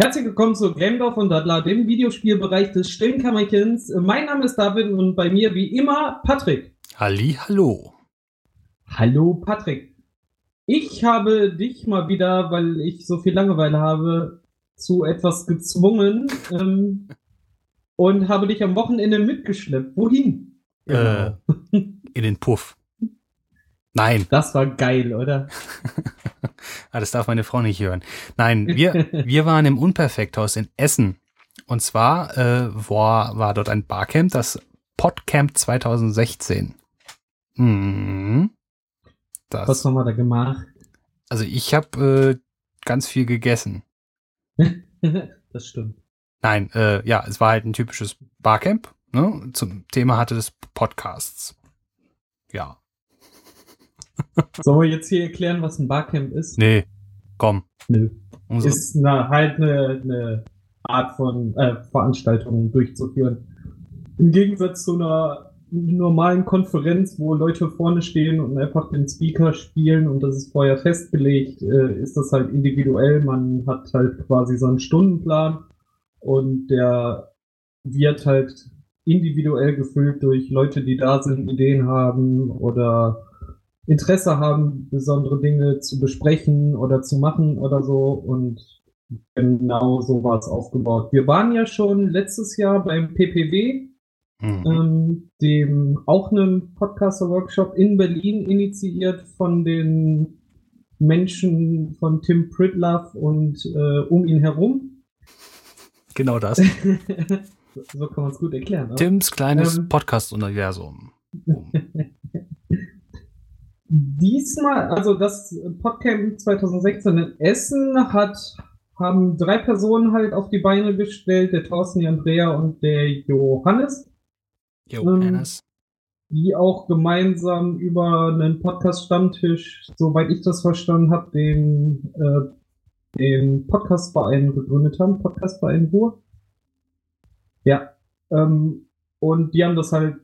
Herzlich willkommen zu Gamedorf und Daddler, dem Videospielbereich des stillen Kammerchens. Mein Name ist David und bei mir wie immer Patrick. Halli, hallo. Hallo Patrick. Ich habe dich mal wieder, weil ich so viel Langeweile habe, zu etwas gezwungen ähm, und habe dich am Wochenende mitgeschleppt. Wohin? Äh, in den Puff. Nein. Das war geil, oder? ah, das darf meine Frau nicht hören. Nein, wir, wir waren im Unperfekthaus in Essen. Und zwar äh, war, war dort ein Barcamp, das Podcamp 2016. Mhm. Das, Was haben wir da gemacht? Also ich habe äh, ganz viel gegessen. das stimmt. Nein, äh, ja, es war halt ein typisches Barcamp. Ne? Zum Thema hatte des Podcasts. Ja. Sollen wir jetzt hier erklären, was ein Barcamp ist? Nee, komm. Nö. Unsere ist eine, halt eine, eine Art von äh, Veranstaltung durchzuführen. Im Gegensatz zu einer normalen Konferenz, wo Leute vorne stehen und einfach den Speaker spielen und das ist vorher festgelegt, äh, ist das halt individuell. Man hat halt quasi so einen Stundenplan und der wird halt individuell gefüllt durch Leute, die da sind, Ideen haben oder Interesse haben, besondere Dinge zu besprechen oder zu machen oder so. Und genau so war es aufgebaut. Wir waren ja schon letztes Jahr beim PPW, mhm. ähm, dem auch einem Podcaster-Workshop in Berlin initiiert von den Menschen von Tim Pritlove und äh, um ihn herum. Genau das. so kann man es gut erklären. Tims kleines ähm, Podcast-Universum. Diesmal, also das Podcamp 2016 in Essen hat, haben drei Personen halt auf die Beine gestellt, der Thorsten, die Andrea und der Johannes. Johannes. Ähm, die auch gemeinsam über einen Podcast-Stammtisch, soweit ich das verstanden habe, den, äh, den Podcast-Verein gegründet haben, Podcast-Verein Ruhr. Ja. Ähm, und die haben das halt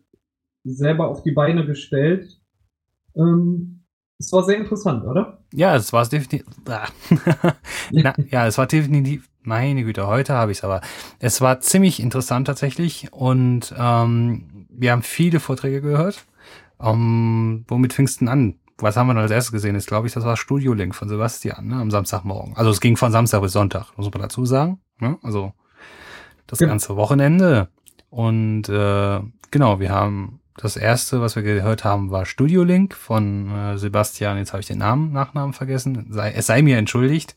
selber auf die Beine gestellt ähm, es war sehr interessant, oder? Ja, es war definitiv. ja, es war definitiv. Meine Güte, heute habe ich es aber. Es war ziemlich interessant tatsächlich und ähm, wir haben viele Vorträge gehört. Um, womit fingst du denn an? Was haben wir denn als erstes gesehen? Ist, glaube ich, das war Studio Link von Sebastian ne, am Samstagmorgen. Also es ging von Samstag bis Sonntag, muss man dazu sagen. Ne? Also das ja. ganze Wochenende. Und äh, genau, wir haben das erste, was wir gehört haben, war Studio Link von äh, Sebastian. Jetzt habe ich den Namen, Nachnamen vergessen. Sei, es sei mir entschuldigt.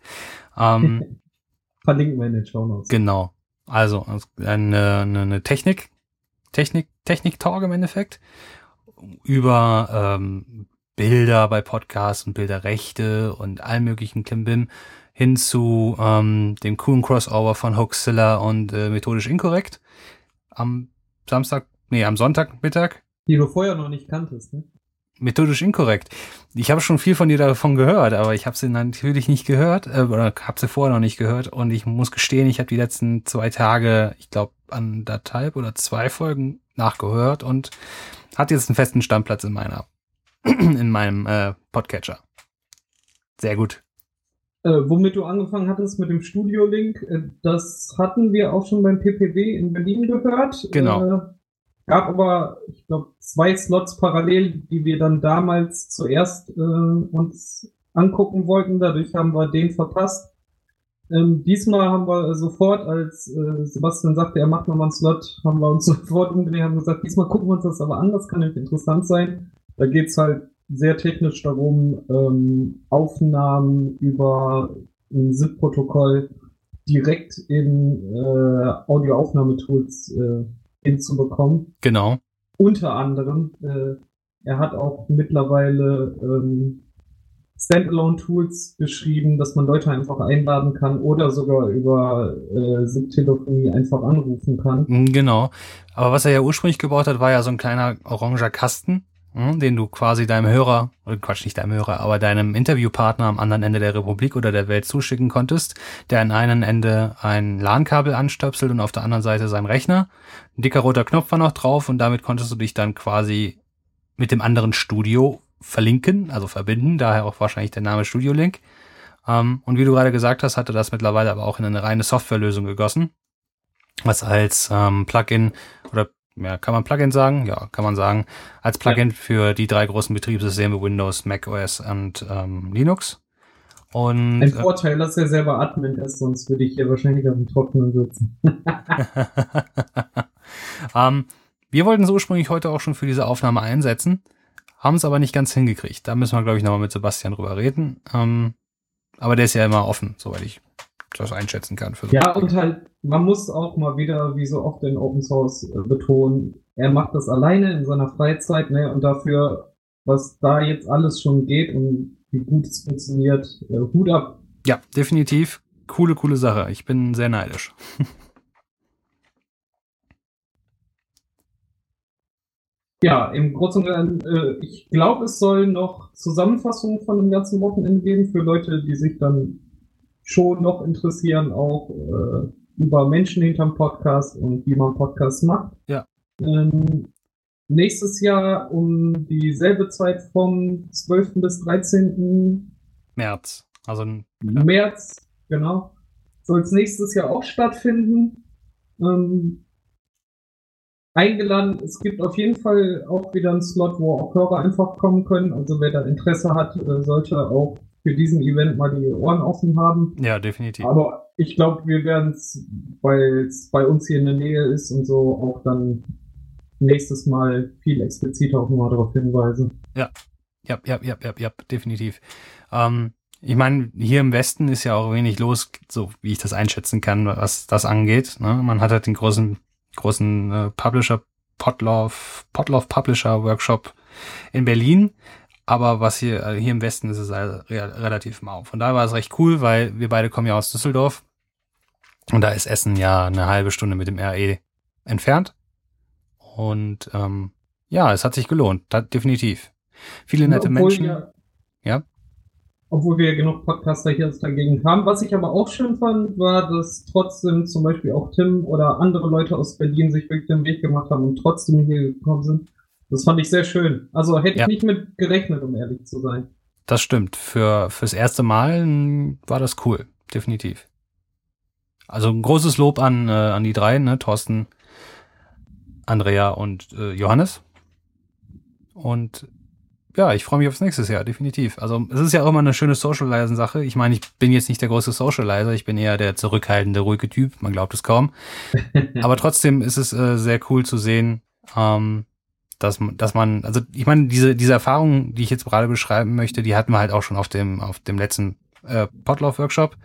Ähm, Verlinken wir in den Show Notes. Genau. Also eine, eine, eine Technik, Technik, Technik-Talk im Endeffekt über ähm, Bilder bei Podcasts und Bilderrechte und allen möglichen Klimbim hin zu ähm, dem coolen Crossover von Hoaxilla und äh, methodisch inkorrekt am Samstag, nee, am Sonntagmittag die du vorher noch nicht kanntest, ne? Methodisch inkorrekt. Ich habe schon viel von dir davon gehört, aber ich habe sie natürlich nicht gehört äh, oder habe sie vorher noch nicht gehört und ich muss gestehen, ich habe die letzten zwei Tage, ich glaube, anderthalb oder zwei Folgen nachgehört und hat jetzt einen festen Stammplatz in meiner in meinem äh, Podcatcher. Sehr gut. Äh, womit du angefangen hattest mit dem Studio-Link, äh, das hatten wir auch schon beim PPW in Berlin gehört. Genau. Gab aber, ich glaube, zwei Slots parallel, die wir dann damals zuerst äh, uns angucken wollten. Dadurch haben wir den verpasst. Ähm, diesmal haben wir sofort, als äh, Sebastian sagte, er macht nochmal einen Slot, haben wir uns sofort umgedreht, haben gesagt, diesmal gucken wir uns das aber an, das kann nämlich interessant sein. Da geht's halt sehr technisch darum, ähm, Aufnahmen über ein SIP-Protokoll direkt in äh, Audioaufnahmetools äh, hinzubekommen. Genau. Unter anderem, äh, er hat auch mittlerweile ähm, Standalone-Tools geschrieben, dass man Leute einfach einladen kann oder sogar über äh, SIP-Telefonie einfach anrufen kann. Mm, genau. Aber was er ja ursprünglich gebaut hat, war ja so ein kleiner oranger Kasten, den du quasi deinem Hörer, oder Quatsch, nicht deinem Hörer, aber deinem Interviewpartner am anderen Ende der Republik oder der Welt zuschicken konntest, der an einem Ende ein LAN-Kabel anstöpselt und auf der anderen Seite sein Rechner. Ein dicker roter Knopf war noch drauf und damit konntest du dich dann quasi mit dem anderen Studio verlinken, also verbinden, daher auch wahrscheinlich der Name Studio Link. Ähm, und wie du gerade gesagt hast, hatte das mittlerweile aber auch in eine reine Softwarelösung gegossen, was als ähm, Plugin oder ja, kann man Plugin sagen? Ja, kann man sagen. Als Plugin ja. für die drei großen Betriebssysteme Windows, Mac OS und ähm, Linux. Und, Ein äh, Vorteil, dass er selber Admin ist, sonst würde ich hier wahrscheinlich auf dem Trockenen sitzen. ähm, wir wollten es ursprünglich heute auch schon für diese Aufnahme einsetzen, haben es aber nicht ganz hingekriegt. Da müssen wir, glaube ich, nochmal mit Sebastian drüber reden. Ähm, aber der ist ja immer offen, soweit ich das einschätzen kann. Ja, und halt, man muss auch mal wieder, wie so oft in Open Source, äh, betonen, er macht das alleine in seiner Freizeit, ne, und dafür, was da jetzt alles schon geht und wie gut es funktioniert, äh, Hut ab. Ja, definitiv. Coole, coole Sache. Ich bin sehr neidisch. Ja, im Großen und Ganzen, äh, ich glaube, es soll noch Zusammenfassungen von dem ganzen Wochenende geben für Leute, die sich dann schon noch interessieren, auch äh, über Menschen hinterm Podcast und wie man Podcasts macht. Ja. Ähm, nächstes Jahr um dieselbe Zeit vom 12. bis 13. März. Also ja. März, genau. Soll es nächstes Jahr auch stattfinden. Ähm, eingeladen. Es gibt auf jeden Fall auch wieder einen Slot, wo auch Hörer einfach kommen können. Also wer da Interesse hat, äh, sollte auch für diesen Event mal die Ohren offen haben. Ja, definitiv. Aber ich glaube, wir werden es, weil es bei uns hier in der Nähe ist und so, auch dann nächstes Mal viel expliziter auch nochmal darauf hinweisen. Ja, ja, ja, ja, ja, ja definitiv. Ähm, ich meine, hier im Westen ist ja auch wenig los, so wie ich das einschätzen kann, was das angeht. Ne? Man hat halt den großen, großen äh, Publisher, Potloff, Potloff Publisher Workshop in Berlin. Aber was hier, äh, hier im Westen ist es halt relativ mau. Von daher war es recht cool, weil wir beide kommen ja aus Düsseldorf. Und da ist Essen ja eine halbe Stunde mit dem RE entfernt. Und ähm, ja, es hat sich gelohnt, da, definitiv. Viele nette Menschen. Wir, ja. Obwohl wir genug Podcaster hier aus der Gegend haben. Was ich aber auch schön fand, war, dass trotzdem zum Beispiel auch Tim oder andere Leute aus Berlin sich wirklich den Weg gemacht haben und trotzdem hier gekommen sind. Das fand ich sehr schön. Also hätte ja. ich nicht mit gerechnet, um ehrlich zu sein. Das stimmt. Für fürs erste Mal war das cool, definitiv. Also ein großes Lob an, äh, an die drei, ne? Thorsten, Andrea und äh, Johannes. Und ja, ich freue mich aufs nächste Jahr, definitiv. Also es ist ja auch immer eine schöne Socializen-Sache. Ich meine, ich bin jetzt nicht der große Socializer, ich bin eher der zurückhaltende, ruhige Typ, man glaubt es kaum. Aber trotzdem ist es äh, sehr cool zu sehen, ähm, dass, dass man, also ich meine, diese, diese Erfahrung, die ich jetzt gerade beschreiben möchte, die hatten wir halt auch schon auf dem, auf dem letzten äh, Potlauf-Workshop.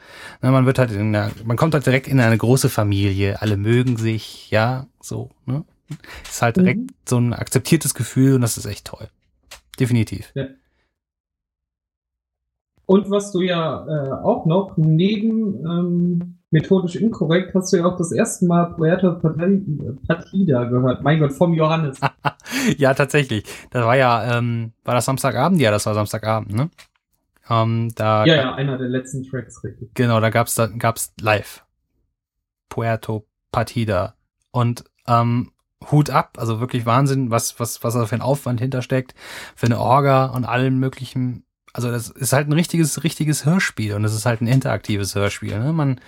Ne, man wird halt in der, man kommt halt direkt in eine große Familie, alle mögen sich, ja, so, ne? Ist halt direkt mhm. so ein akzeptiertes Gefühl und das ist echt toll. Definitiv. Ja. Und was du ja äh, auch noch neben ähm, methodisch inkorrekt hast du ja auch das erste Mal Puerto Partida gehört. Mein Gott, vom Johannes. ja, tatsächlich. Das war ja, ähm, war das Samstagabend? Ja, das war Samstagabend, ne? Ähm, da ja, ja, einer der letzten Tracks, richtig. Genau, da gab's, da gab's live. Puerto Partida. Und ähm, Hut ab, also wirklich Wahnsinn, was, was, was da für ein Aufwand hintersteckt, für eine Orga und allen möglichen also das ist halt ein richtiges, richtiges Hörspiel und es ist halt ein interaktives Hörspiel. Ne? Man,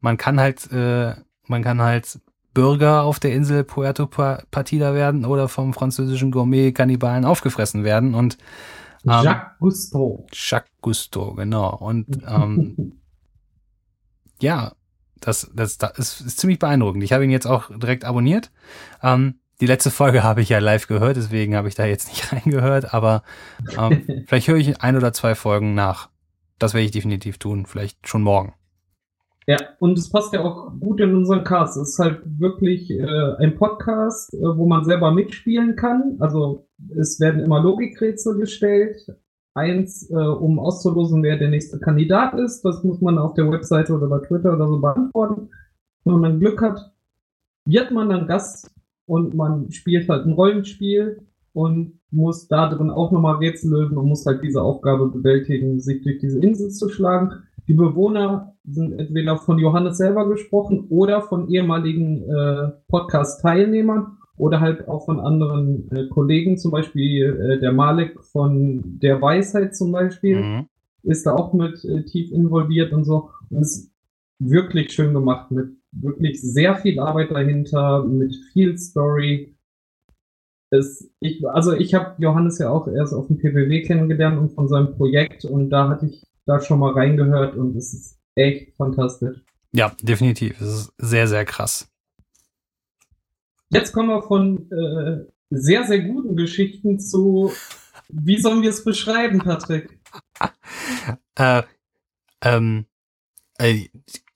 man kann halt, äh, man kann halt Bürger auf der Insel Puerto Partida werden oder vom französischen Gourmet-Kannibalen aufgefressen werden und ähm, Jacques Cousteau. Jacques Cousteau, genau. Und ähm, ja, das, das, das ist, ist ziemlich beeindruckend. Ich habe ihn jetzt auch direkt abonniert. Ähm, die letzte Folge habe ich ja live gehört, deswegen habe ich da jetzt nicht reingehört, aber ähm, vielleicht höre ich ein oder zwei Folgen nach. Das werde ich definitiv tun, vielleicht schon morgen. Ja, und es passt ja auch gut in unseren Cast. Es ist halt wirklich äh, ein Podcast, äh, wo man selber mitspielen kann. Also es werden immer Logikrätsel gestellt. Eins, äh, um auszulosen, wer der nächste Kandidat ist. Das muss man auf der Webseite oder bei Twitter oder so beantworten. Wenn man Glück hat, wird man dann Gast und man spielt halt ein Rollenspiel und muss da drin auch nochmal Rätsel lösen und muss halt diese Aufgabe bewältigen, sich durch diese Insel zu schlagen. Die Bewohner sind entweder von Johannes selber gesprochen oder von ehemaligen äh, Podcast-Teilnehmern oder halt auch von anderen äh, Kollegen, zum Beispiel äh, der Malik von der Weisheit zum Beispiel. Mhm. ist da auch mit äh, tief involviert und so. Und es ist wirklich schön gemacht mit wirklich sehr viel Arbeit dahinter, mit viel Story. Es, ich, also ich habe Johannes ja auch erst auf dem PPW kennengelernt und von seinem Projekt und da hatte ich da schon mal reingehört und es ist echt fantastisch. Ja, definitiv. Es ist sehr, sehr krass. Jetzt kommen wir von äh, sehr, sehr guten Geschichten zu, wie sollen wir es beschreiben, Patrick? äh, ähm, äh,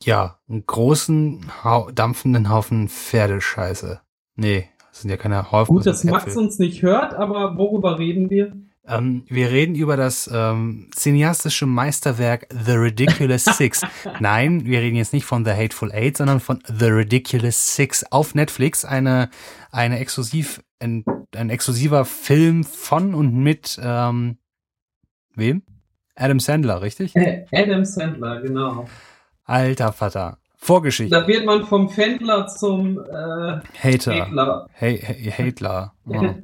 ja, einen großen, dampfenden Haufen Pferdescheiße. Nee, das sind ja keine Haufen. Gut, dass Max uns nicht hört, aber worüber reden wir? Ähm, wir reden über das ähm, cineastische Meisterwerk The Ridiculous Six. Nein, wir reden jetzt nicht von The Hateful Eight, sondern von The Ridiculous Six auf Netflix. Eine, eine exklusiv, ein, ein exklusiver Film von und mit ähm, wem? Adam Sandler, richtig? Adam Sandler, genau. Alter Vater. Vorgeschichte. Da wird man vom Fändler zum äh, Hater. Hatler. Hey, hey, Hatler. Oh.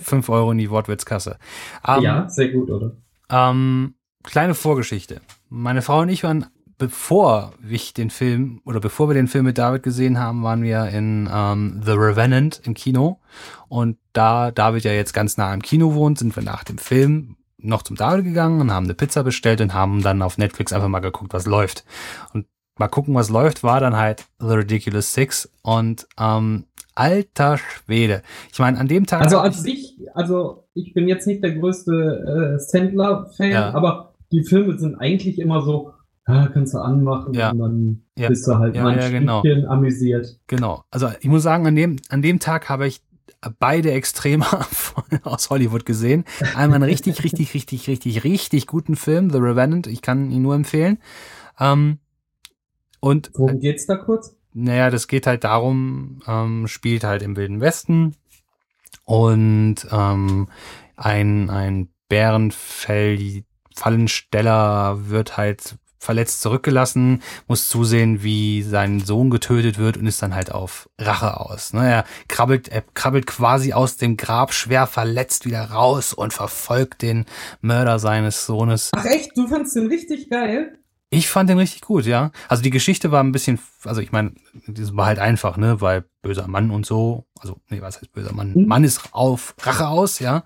Fünf, Euro in die Wortwitzkasse. Um, ja, sehr gut, oder? Ähm, kleine Vorgeschichte. Meine Frau und ich waren, bevor ich den Film oder bevor wir den Film mit David gesehen haben, waren wir in ähm, The Revenant im Kino. Und da David ja jetzt ganz nah im Kino wohnt, sind wir nach dem Film noch zum David gegangen und haben eine Pizza bestellt und haben dann auf Netflix einfach mal geguckt, was läuft. Und mal gucken, was läuft, war dann halt The Ridiculous Six und ähm, alter Schwede. Ich meine, an dem Tag. Also an sich, also ich bin jetzt nicht der größte äh, Sandler-Fan, ja. aber die Filme sind eigentlich immer so, ja, kannst du anmachen ja. und dann ja. bist du halt ja, mal ein genau. amüsiert. Genau. Also ich muss sagen, an dem, an dem Tag habe ich beide Extreme aus Hollywood gesehen. Einmal einen richtig, richtig, richtig, richtig, richtig guten Film, The Revenant. Ich kann ihn nur empfehlen. Ähm, und worum geht's da kurz? Naja, das geht halt darum, ähm, spielt halt im Wilden Westen und ähm, ein ein Bärenfell Fallensteller wird halt verletzt zurückgelassen, muss zusehen, wie sein Sohn getötet wird und ist dann halt auf Rache aus. Ne? Er krabbelt, er krabbelt quasi aus dem Grab schwer verletzt wieder raus und verfolgt den Mörder seines Sohnes. Ach echt, du fandst den richtig geil? Ich fand den richtig gut, ja. Also die Geschichte war ein bisschen, also ich meine, das war halt einfach, ne, weil böser Mann und so, also nee, was heißt böser Mann? Mhm. Mann ist auf Rache aus, ja.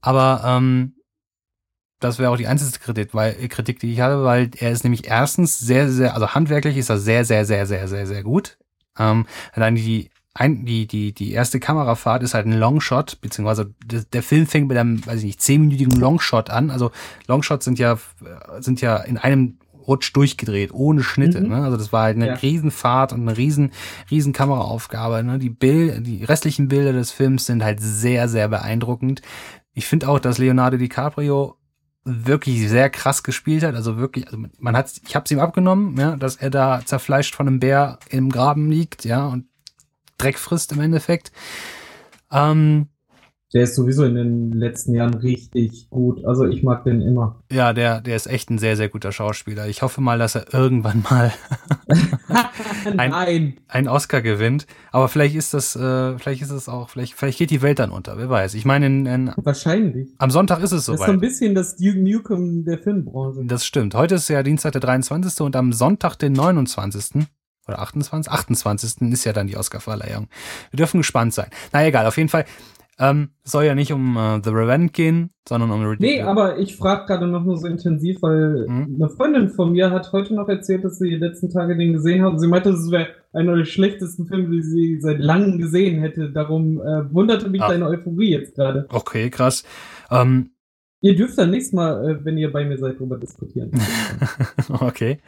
Aber ähm, das wäre auch die einzige Kritik, weil, Kritik, die ich habe, weil er ist nämlich erstens sehr, sehr, also handwerklich ist er sehr, sehr, sehr, sehr, sehr, sehr gut. Ähm, allein die, ein, die, die, die erste Kamerafahrt ist halt ein Longshot, beziehungsweise der, der Film fängt mit einem, weiß ich nicht, zehnminütigen Longshot an. Also Longshots sind ja, sind ja in einem Rutsch durchgedreht, ohne Schnitte. Mhm. Ne? Also das war halt eine ja. Riesenfahrt und eine riesen, riesen Kameraaufgabe. Ne? Die Bild, die restlichen Bilder des Films sind halt sehr, sehr beeindruckend. Ich finde auch, dass Leonardo DiCaprio wirklich sehr krass gespielt hat. Also wirklich, also man hat, ich habe es ihm abgenommen, ja, dass er da zerfleischt von einem Bär im Graben liegt, ja, und Dreck frisst im Endeffekt. Ähm, der ist sowieso in den letzten Jahren richtig gut. Also ich mag den immer. Ja, der, der ist echt ein sehr, sehr guter Schauspieler. Ich hoffe mal, dass er irgendwann mal ein, ein Oscar gewinnt. Aber vielleicht ist das, äh, vielleicht ist es auch, vielleicht, vielleicht geht die Welt dann unter, wer weiß. Ich meine, in, in, wahrscheinlich. Am Sonntag ist es soweit. Das ist so ein bisschen das Duke Nukem der Filmbranche. Das stimmt. Heute ist ja Dienstag der 23. und am Sonntag den 29 oder 28, 28. ist ja dann die Oscarverleihung. Wir dürfen gespannt sein. Na egal, auf jeden Fall. Ähm, soll ja nicht um uh, The Revenge gehen, sondern um Ridiculous. Nee, aber ich frage gerade noch nur so intensiv, weil mhm. eine Freundin von mir hat heute noch erzählt, dass sie die letzten Tage den gesehen hat. Und sie meinte, es wäre einer der schlechtesten Filme, die sie seit langem gesehen hätte. Darum äh, wunderte mich Ach. deine Euphorie jetzt gerade. Okay, krass. Ähm, ihr dürft dann nächstes Mal, äh, wenn ihr bei mir seid, drüber diskutieren. okay.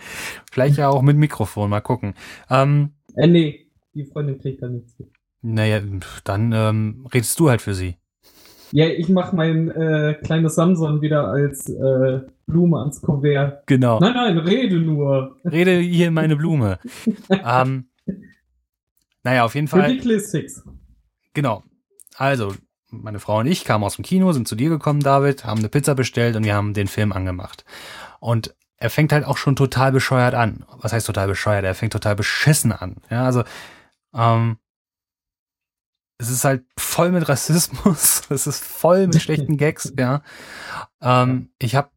Vielleicht ja auch mit Mikrofon, mal gucken. Ähm, äh, nee, die Freundin kriegt da nichts mit. Naja, dann ähm, redest du halt für sie. Ja, ich mach mein äh, kleines Samson wieder als äh, Blume ans Kuvert. Genau. Nein, nein, rede nur. Rede hier in meine Blume. ähm, naja, auf jeden Fall. Ridiculous Six. Genau. Also, meine Frau und ich kamen aus dem Kino, sind zu dir gekommen, David, haben eine Pizza bestellt und wir haben den Film angemacht. Und er fängt halt auch schon total bescheuert an. Was heißt total bescheuert? Er fängt total beschissen an. Ja, also, ähm, es ist halt voll mit Rassismus, es ist voll mit schlechten Gags, ja. Ähm, ich habe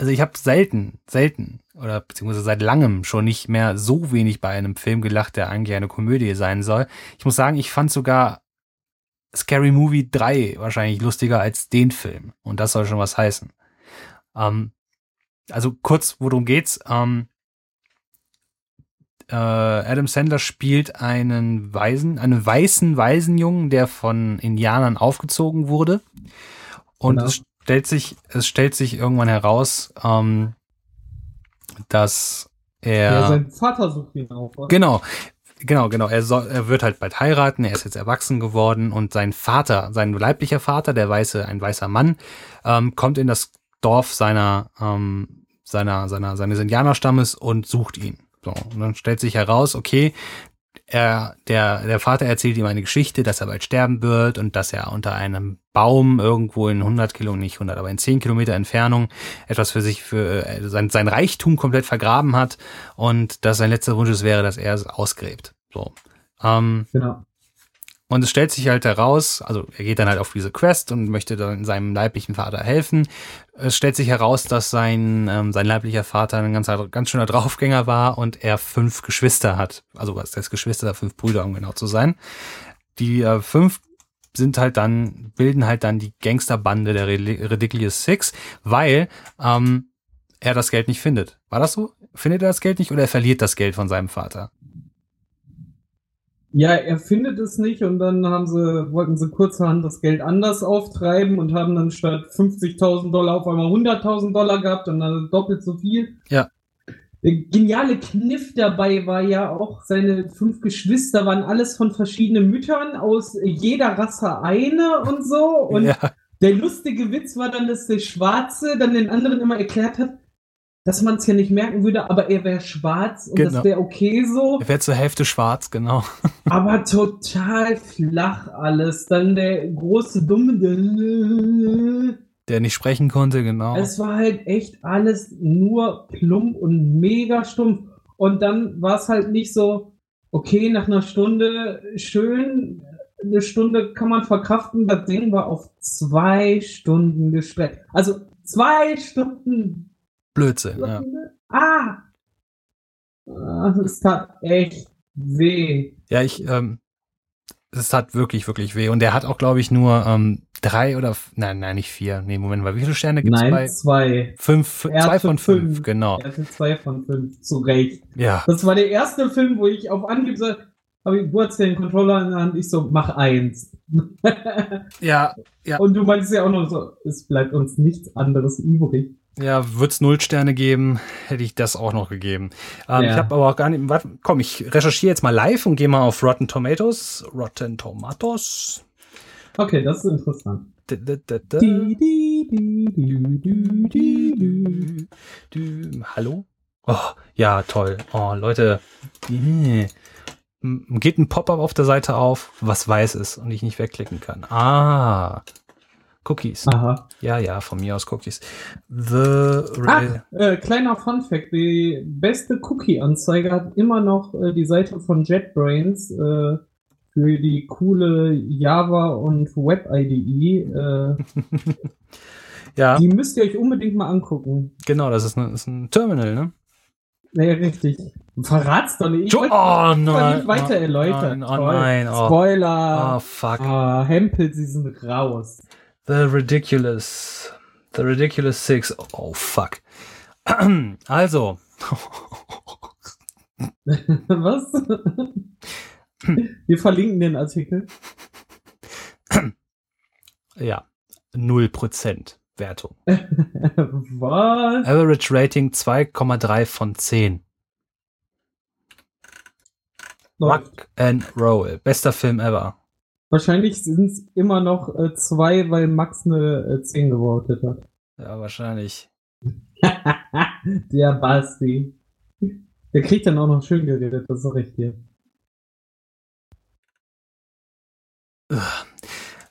also ich habe selten, selten oder beziehungsweise seit langem schon nicht mehr so wenig bei einem Film gelacht, der eigentlich eine Komödie sein soll. Ich muss sagen, ich fand sogar Scary Movie 3 wahrscheinlich lustiger als den Film. Und das soll schon was heißen. Ähm, also kurz, worum geht's? Ähm, äh, Adam Sandler spielt einen Waisen, einen weißen Waisenjungen, der von Indianern aufgezogen wurde. Und genau. es stellt sich, es stellt sich irgendwann heraus, ähm, dass er. Ja, sein Vater sucht ihn auf. Oder? Genau. Genau, genau. Er, soll, er wird halt bald heiraten. Er ist jetzt erwachsen geworden und sein Vater, sein leiblicher Vater, der weiße, ein weißer Mann, ähm, kommt in das Dorf seiner, ähm, seiner, seiner, seines Indianerstammes und sucht ihn. So, und dann stellt sich heraus, okay, er, der, der Vater erzählt ihm eine Geschichte, dass er bald sterben wird und dass er unter einem Baum irgendwo in 100 Kilometer, nicht 100, aber in 10 Kilometer Entfernung etwas für sich, für äh, sein, sein Reichtum komplett vergraben hat und dass sein letzter Wunsch es wäre, dass er es ausgräbt. So. Ähm, genau. Und es stellt sich halt heraus, also er geht dann halt auf diese Quest und möchte dann seinem leiblichen Vater helfen. Es stellt sich heraus, dass sein, ähm, sein leiblicher Vater ein ganz, ganz schöner Draufgänger war und er fünf Geschwister hat. Also was heißt Geschwister, fünf Brüder, um genau zu sein. Die äh, fünf sind halt dann, bilden halt dann die Gangsterbande der Ridiculous Six, weil ähm, er das Geld nicht findet. War das so? Findet er das Geld nicht oder er verliert das Geld von seinem Vater? Ja, er findet es nicht und dann haben sie, wollten sie kurzerhand das Geld anders auftreiben und haben dann statt 50.000 Dollar auf einmal 100.000 Dollar gehabt und dann doppelt so viel. Ja. Der geniale Kniff dabei war ja auch, seine fünf Geschwister waren alles von verschiedenen Müttern, aus jeder Rasse eine und so. Und ja. der lustige Witz war dann, dass der Schwarze dann den anderen immer erklärt hat, dass man es ja nicht merken würde, aber er wäre schwarz und genau. das wäre okay so. Er wäre zur Hälfte schwarz, genau. aber total flach alles. Dann der große Dumme, der nicht sprechen konnte, genau. Es war halt echt alles nur plump und mega stumpf. Und dann war es halt nicht so, okay, nach einer Stunde schön, eine Stunde kann man verkraften, das Ding war auf zwei Stunden gestreckt. Also zwei Stunden Blödsinn, ja. Ah! Es tat echt weh. Ja, ich, ähm, es tat wirklich, wirklich weh. Und der hat auch, glaube ich, nur ähm, drei oder, nein, nein, nicht vier. Nee, Moment mal, wie viele Sterne gibt es bei? Nein, zwei. Fünf, er zwei von fünf, fünf, genau. Er hatte zwei von fünf, zu Recht. Ja. Das war der erste Film, wo ich auf Anhieb so, habe ich, hast den Controller in der Hand, ich so, mach eins. ja, ja. Und du meinst ja auch noch so, es bleibt uns nichts anderes übrig. Ja, würde es null Sterne geben, hätte ich das auch noch gegeben. Ähm, ja. Ich habe aber auch gar nicht. Warte, komm, ich recherchiere jetzt mal live und gehe mal auf Rotten Tomatoes. Rotten Tomatoes. Okay, das ist interessant. Hallo? Oh, ja, toll. Oh, Leute. Geht ein Pop-up auf der Seite auf, was weiß ist und ich nicht wegklicken kann. Ah. Cookies. Aha. Ja, ja, von mir aus Cookies. The ah, äh, kleiner Fun Fact: Die beste Cookie-Anzeige hat immer noch äh, die Seite von JetBrains äh, für die coole Java und Web-IDE. Äh, ja. Die müsst ihr euch unbedingt mal angucken. Genau, das ist, eine, ist ein Terminal, ne? Nee, richtig. Verrat's doch nicht. Ich oh, nein. nicht weiter oh, erläutern. Oh, nein. Oh. Spoiler. Oh, fuck. Ah, Hempel, sie sind raus. The Ridiculous. The Ridiculous Six. Oh, fuck. Also. Was? Wir verlinken den Artikel. Ja, 0% Wertung. Was? Average Rating 2,3 von 10. Rock and Roll. Bester Film ever. Wahrscheinlich sind es immer noch äh, zwei, weil Max eine äh, 10 gewotet hat. Ja, wahrscheinlich. Der Basti. Der kriegt dann auch noch schön geredet, das sag ich dir.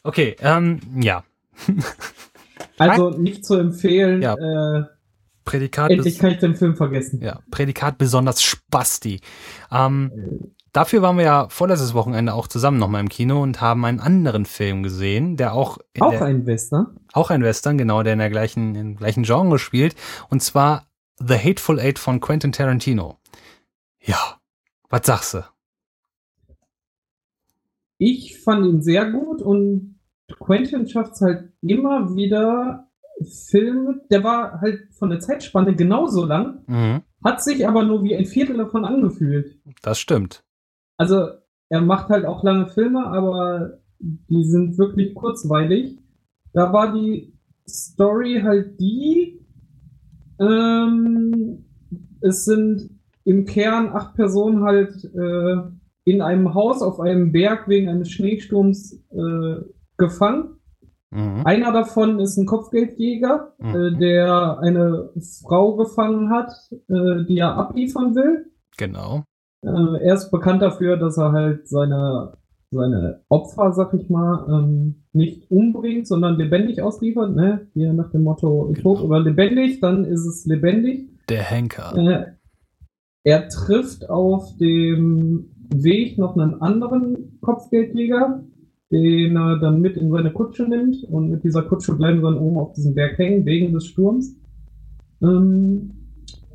Okay, ähm, ja. also nicht zu empfehlen. Ja. Äh, Prädikat. Endlich kann ich den Film vergessen. Ja, Prädikat besonders Spasti. Ähm, dafür waren wir ja vorletztes Wochenende auch zusammen nochmal im Kino und haben einen anderen Film gesehen, der auch Auch der, ein Western? auch ein Western, genau, der in der gleichen, im gleichen Genre spielt. Und zwar The Hateful Eight von Quentin Tarantino. Ja, was sagst du? Ich fand ihn sehr gut und Quentin schafft es halt immer wieder Filme, der war halt von der Zeitspanne genauso lang, Mhm, hat sich aber nur wie ein Viertel davon angefühlt. das stimmt. Also er macht halt auch lange Filme, aber die sind wirklich kurzweilig. Da war die Story halt die, ähm, es sind im Kern acht Personen halt äh, in einem Haus auf einem Berg wegen eines Schneesturms äh, gefangen. Mhm. Einer davon ist ein Kopfgeldjäger, Mhm. äh, der eine Frau gefangen hat, äh, die er abliefern will. Genau. Äh, er ist bekannt dafür, dass er halt seine, seine Opfer, sag ich mal, ähm, nicht umbringt, sondern lebendig ausliefert. Ne? Hier nach dem Motto, tot oder lebendig, dann ist es lebendig. Der Henker. Äh, er trifft auf dem Weg noch einen anderen Kopfgeldjäger, den er dann mit in seine Kutsche nimmt. Und mit dieser Kutsche bleiben sie dann oben auf diesem Berg hängen, wegen des Sturms. Ähm,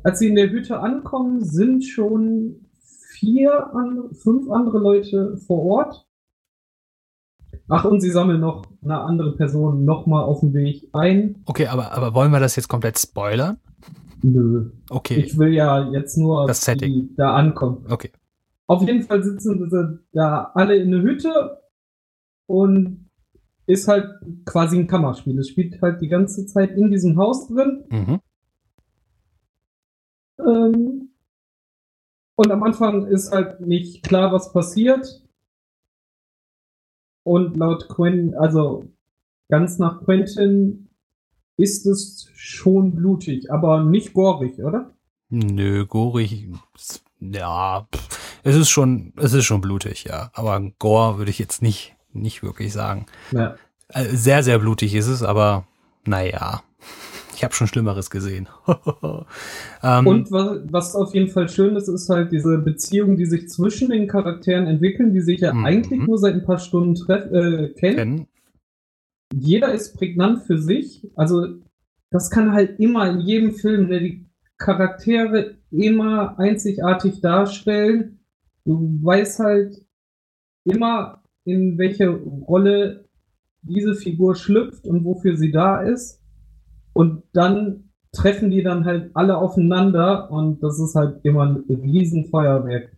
als sie in der Hütte ankommen, sind schon vier, fünf andere Leute vor Ort. Ach, und sie sammeln noch eine andere Person nochmal auf dem Weg ein. Okay, aber, aber wollen wir das jetzt komplett spoilern? Nö. Okay, Ich will ja jetzt nur, Das Setting. die da ankommen. okay. Auf jeden Fall sitzen sie da alle in der Hütte und ist halt quasi ein Kammerspiel. Es spielt halt die ganze Zeit in diesem Haus drin. Mhm. Ähm, und am Anfang ist halt nicht klar, was passiert. Und laut Quentin, also ganz nach Quentin, ist es schon blutig, aber nicht gorig, oder? Nö, gorig. Ja, pff, es ist schon, es ist schon blutig, ja. Aber Gore würde ich jetzt nicht, nicht wirklich sagen. Ja. Äh, Sehr, sehr blutig ist es, aber naja. Ich habe schon Schlimmeres gesehen. ähm, Und was, was auf jeden Fall schön ist, ist halt diese Beziehung, die sich zwischen den Charakteren entwickeln, die sich ja Mhm. eigentlich nur seit ein paar Stunden treff, äh, kennen. kennen. Jeder ist prägnant für sich. Also das kann halt immer in jedem Film ne, die Charaktere immer einzigartig darstellen. Du weißt halt immer, in welche Rolle diese Figur schlüpft und wofür sie da ist. Und dann treffen die dann halt alle aufeinander und das ist halt immer ein Riesenfeuerwerk.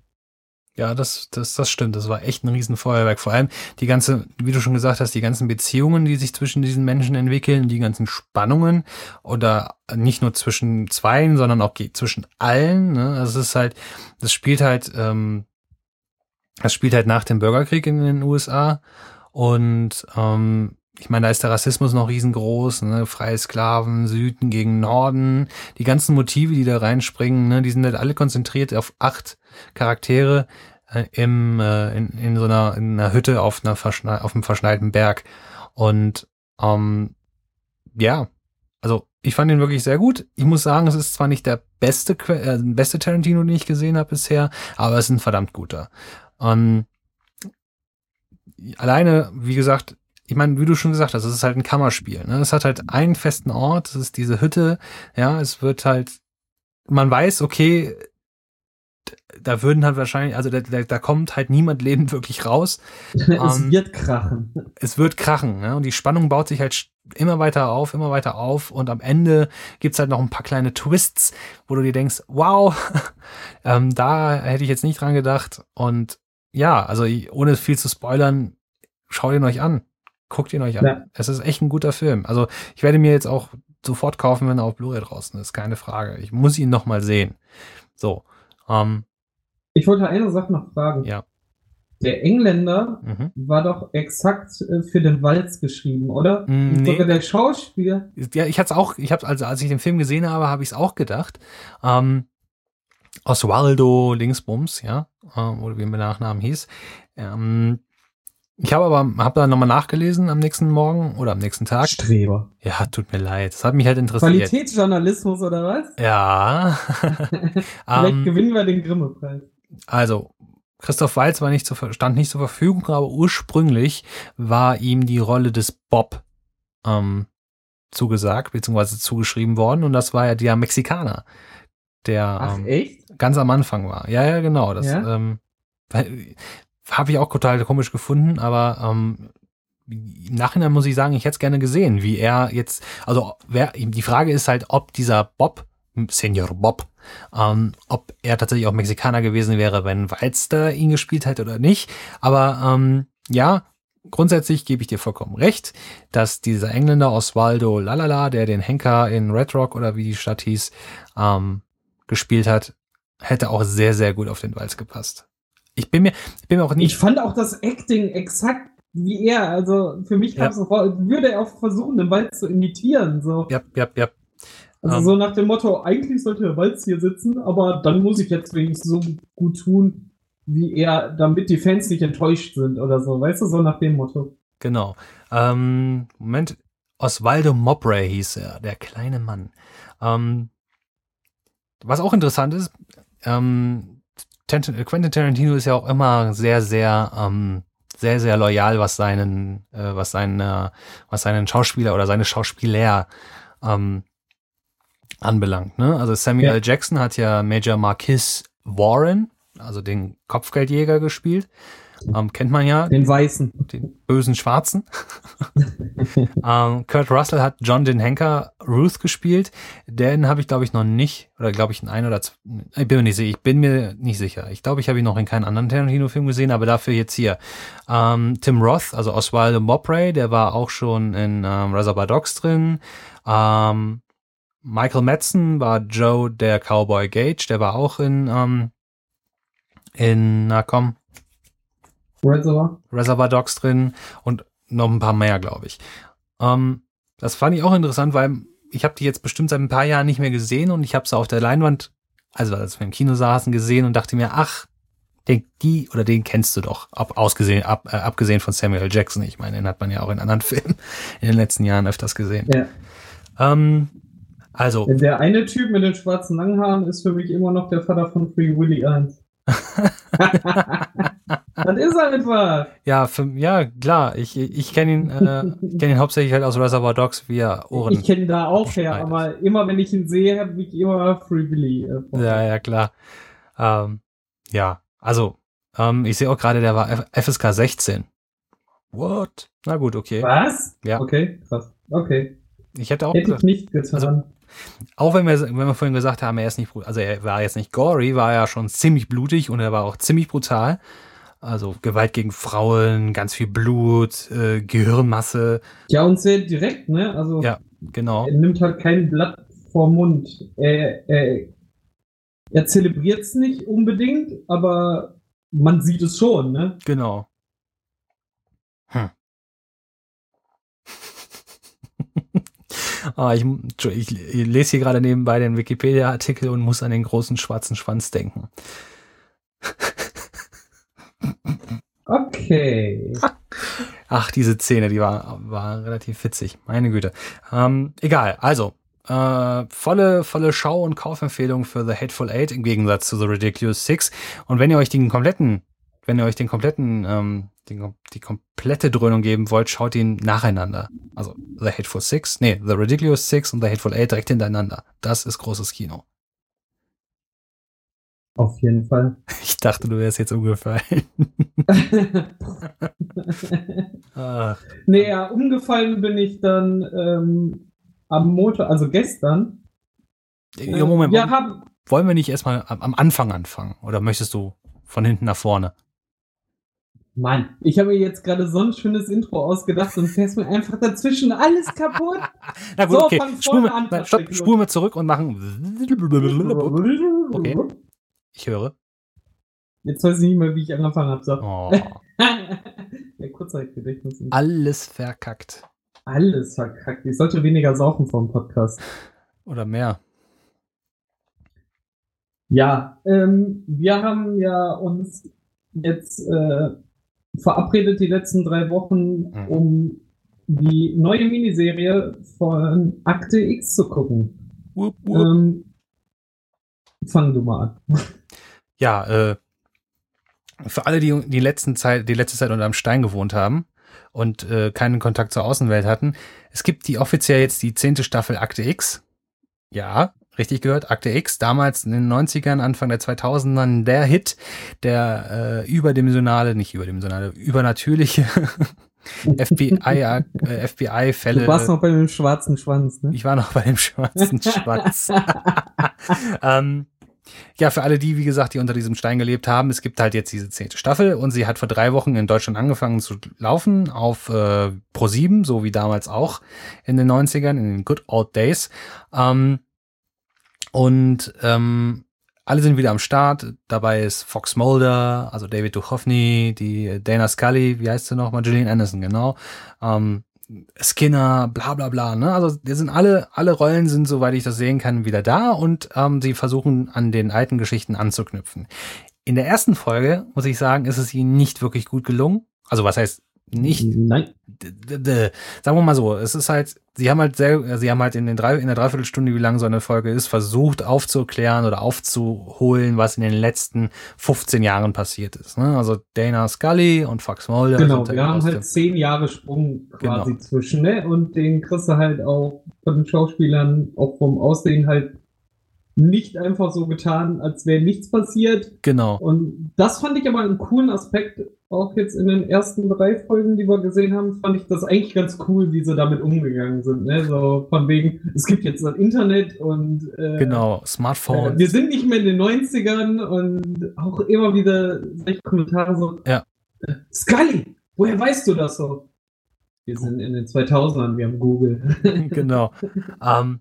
Ja, das, das, das stimmt. Das war echt ein Riesenfeuerwerk. Vor allem die ganze, wie du schon gesagt hast, die ganzen Beziehungen, die sich zwischen diesen Menschen entwickeln, die ganzen Spannungen oder nicht nur zwischen zweien, sondern auch zwischen allen. Ne? Also es ist halt, das spielt halt, ähm, das spielt halt nach dem Bürgerkrieg in den USA und ähm, ich meine, da ist der Rassismus noch riesengroß, ne? freie Sklaven, Süden gegen Norden, die ganzen Motive, die da reinspringen, ne? die sind halt alle konzentriert auf acht Charaktere äh, im, äh, in, in so einer, in einer Hütte auf, einer verschnei auf einem verschneiten Berg. Und ähm, ja, also ich fand ihn wirklich sehr gut. Ich muss sagen, es ist zwar nicht der beste, äh, beste Tarantino, den ich gesehen habe bisher, aber es ist ein verdammt guter. Ähm, alleine, wie gesagt, ich meine, wie du schon gesagt hast, es ist halt ein Kammerspiel. Ne? Es hat halt einen festen Ort, das ist diese Hütte. Ja, es wird halt, man weiß, okay, da würden halt wahrscheinlich, also da, da, da kommt halt niemand lebend wirklich raus. es Ähm, wird krachen. Es wird krachen, ne? Und die Spannung baut sich halt immer weiter auf, immer weiter auf. Und am Ende gibt's halt noch ein paar kleine Twists, wo du dir denkst, wow, ähm, da hätte ich jetzt nicht dran gedacht. Und ja, also ohne viel zu spoilern, schaut ihn euch an. Guckt ihn euch an. Ja. Es ist echt ein guter Film. Also ich werde mir jetzt auch sofort kaufen, wenn er auf Blu-ray draußen ist. Keine Frage. Ich muss ihn noch mal sehen. So. Ähm, Ich wollte eine Sache noch fragen. Ja. Der Engländer mhm. war doch exakt äh, für den Walz geschrieben, oder? Mm, nee. Sogar der Schauspieler. Ja, ich hatte auch, ich habe also als ich den Film gesehen habe, habe ich es auch gedacht. Ähm, Oswaldo Linksbums, ja, äh, oder wie er mit Nachnamen hieß. Ähm, ich habe aber hab da nochmal nachgelesen am nächsten Morgen oder am nächsten Tag. Streber. Ja, tut mir leid. Das hat mich halt interessiert. Qualitätsjournalismus oder was? Ja. Vielleicht ähm, gewinnen wir den Grimme-Preis. also, Christoph Walz war nicht zu, stand nicht zur Verfügung, aber ursprünglich war ihm die Rolle des Bob ähm, zugesagt, beziehungsweise zugeschrieben worden. Und das war ja der Mexikaner, der Ach, ähm, ganz am Anfang war. Ja, ja, genau. Das Ja? ähm, habe ich auch total komisch gefunden, aber ähm, im Nachhinein muss ich sagen, ich hätte es gerne gesehen, wie er jetzt, also wer, die Frage ist halt, ob dieser Bob, Senior Bob, ähm, ob er tatsächlich auch Mexikaner gewesen wäre, wenn da ihn gespielt hätte oder nicht. Aber ähm, ja, grundsätzlich gebe ich dir vollkommen recht, dass dieser Engländer Osvaldo Lalala, der den Henker in Red Rock oder wie die Stadt hieß, ähm, gespielt hat, hätte auch sehr, sehr gut auf den Walz gepasst. Ich bin mir, ich bin mir auch Ich nicht. fand auch das Acting exakt wie er. Also für mich Ja. es so vor, würde er auch versuchen, den Wald zu imitieren. So. Ja, ja, ja. Also Ähm. so nach dem Motto, eigentlich sollte der Walz hier sitzen, aber dann muss ich jetzt wenigstens so gut tun, wie er, damit die Fans nicht enttäuscht sind oder so. Weißt du, so nach dem Motto. Genau. Ähm, Moment. Osvaldo Mowbray hieß er, der kleine Mann. Ähm, was auch interessant ist, ähm, Quentin Tarantino ist ja auch immer sehr, sehr, ähm, sehr, sehr loyal, was seinen, äh, was seinen, äh, was seinen Schauspieler oder seine Schauspieler ähm, anbelangt. Ne? Also Samuel Ja. L. Jackson hat ja Major Marquis Warren, also den Kopfgeldjäger gespielt. Ähm, kennt man ja, Den Weißen. den bösen Schwarzen. ähm, Kurt Russell hat John den Henker Ruth gespielt. Den habe ich, glaube ich, noch nicht, oder glaube ich, in ein oder zwei, ich bin mir nicht sicher. Ich bin mir nicht sicher. Ich glaube, ich habe ihn noch in keinem anderen Tarantino-Film gesehen, aber dafür jetzt hier. Ähm, Tim Roth, also Oswaldo Mowbray, der war auch schon in ähm, Reservoir Dogs drin. Ähm, Michael Madsen war Joe, der Cowboy Gage, der war auch in, ähm, in, na komm, Reservoir. Reservoir Dogs drin und noch ein paar mehr, glaube ich. Ähm, das fand ich auch interessant, weil ich habe die jetzt bestimmt seit ein paar Jahren nicht mehr gesehen und ich habe sie auf der Leinwand, also als wir im Kino saßen, gesehen und dachte mir, ach, den, die oder den kennst du doch, ab, ausgesehen, ab, äh, abgesehen von Samuel. Jackson. Ich meine, den hat man ja auch in anderen Filmen in den letzten Jahren öfters gesehen. Ja. Ähm, also, Der eine Typ mit den schwarzen Langhaaren ist für mich immer noch der Vater von Free Willy 1. das ist er einfach. ja, für, ja, klar, ich, ich kenne ihn, äh, ich kenne ihn hauptsächlich halt aus Reservoir Dogs, er Ohren. Ich kenne ihn da auch her, aber immer wenn ich ihn sehe, habe ich immer Free Willy. Äh, Ja, ja, klar. Ähm, ja, also, ähm, ich sehe auch gerade, der war F FSK 16. What? Na gut, okay. Was? Ja. Okay, krass. Okay. Ich hätte auch Hätte ich gesagt, nicht getan. auch wenn wir, wenn wir vorhin gesagt haben, er ist nicht, also er war jetzt nicht gory, war er schon ziemlich blutig und er war auch ziemlich brutal. Also Gewalt gegen Frauen, ganz viel Blut, äh, Gehirnmasse, ja, und sehr direkt, ne? Also, Ja. genau. er nimmt halt kein Blatt vor Mund. Er, er, er zelebriert es nicht unbedingt, aber man sieht es schon, ne? Genau. Hm. ah, ich, ich lese hier gerade nebenbei den Wikipedia-Artikel und muss an den großen schwarzen Schwanz denken. Okay. Ach, diese Szene, die war, war relativ witzig. Meine Güte. Ähm, egal, also. Äh, volle, volle Schau- und Kaufempfehlung für The Hateful Eight im Gegensatz zu The Ridiculous Six. Und wenn ihr euch den kompletten, wenn ihr euch den kompletten, ähm, den, die komplette Dröhnung geben wollt, schaut ihn nacheinander. Also The Hateful Six, nee, The Ridiculous Six und The Hateful Eight direkt hintereinander. Das ist großes Kino. Auf jeden Fall. Ich dachte, du wärst jetzt umgefallen. Ach, nee, ja, umgefallen bin ich dann ähm, am Montag, also gestern. ja, Moment, Wir haben, wollen wir nicht erstmal am, Anfang anfangen? Oder möchtest du von hinten nach vorne? Mann, ich habe mir jetzt gerade so ein schönes Intro ausgedacht und fährst mir einfach dazwischen alles kaputt. Na gut, So, okay. wir, an, stopp, spulen wir zurück und machen. Okay. Ich höre. Jetzt weiß ich nicht mehr, wie ich angefangen habe. So. Oh, Der Kurzzeitgedächtnis. alles verkackt. Alles verkackt. Ich sollte weniger saufen vom Podcast. Oder mehr. Ja, ähm, wir haben ja uns jetzt äh, verabredet die letzten drei Wochen, Mhm. um die neue Miniserie von Akte X zu gucken. Wupp, wupp. Ähm, fang du mal an. Ja, äh, für alle, die die letzten Zeit, die letzte Zeit unter einem Stein gewohnt haben und äh, keinen Kontakt zur Außenwelt hatten, es gibt die offiziell jetzt die zehnte Staffel Akte X. Ja, richtig gehört, Akte X, damals in den 90ern, Anfang der 2000ern, der Hit, der äh, überdimensionale, nicht überdimensionale, übernatürliche FBI, äh, FBI-Fälle. Du warst noch bei dem schwarzen Schwanz, ne? Ich war noch bei dem schwarzen Schwanz. ähm, ja, für alle die, wie gesagt, die unter diesem Stein gelebt haben, es gibt halt jetzt diese zehnte Staffel und sie hat vor drei Wochen in Deutschland angefangen zu laufen auf äh, Pro7, so wie damals auch in den 90ern, in den Good Old Days. Ähm, und ähm, alle sind wieder am Start. Dabei ist Fox Mulder, also David Duchovny, die Dana Scully, wie heißt sie noch? Gillian Anderson, genau. Ähm, Skinner, bla bla bla. Ne? Also wir sind alle, alle Rollen sind, soweit ich das sehen kann, wieder da und ähm, sie versuchen an den alten Geschichten anzuknüpfen. In der ersten Folge, muss ich sagen, ist es ihnen nicht wirklich gut gelungen. Also was heißt nicht. Nein. Sagen wir mal so, es ist halt, sie haben halt sehr, sie haben halt in den drei, in der Dreiviertelstunde, wie lang so eine Folge ist, versucht aufzuklären oder aufzuholen, was in den letzten 15 Jahren passiert ist. Ne? Also Dana Scully und Fox Mulder. Genau, wir haben halt zehn Jahre Sprung quasi genau. zwischen, ne? Und den kriegst du halt auch von den Schauspielern, auch vom Aussehen halt nicht einfach so getan, als wäre nichts passiert. Genau. Und das fand ich aber einen coolen Aspekt, auch jetzt in den ersten drei Folgen, die wir gesehen haben, fand ich das eigentlich ganz cool, wie sie damit umgegangen sind. Ne? So von wegen, es gibt jetzt das Internet und äh, genau, Smartphone. Äh, wir sind nicht mehr in den 90ern und auch immer wieder solche Kommentare so, ja. Äh, Scully, woher weißt du das so? Wir sind in den 2000ern, wir haben Google. genau. Ähm,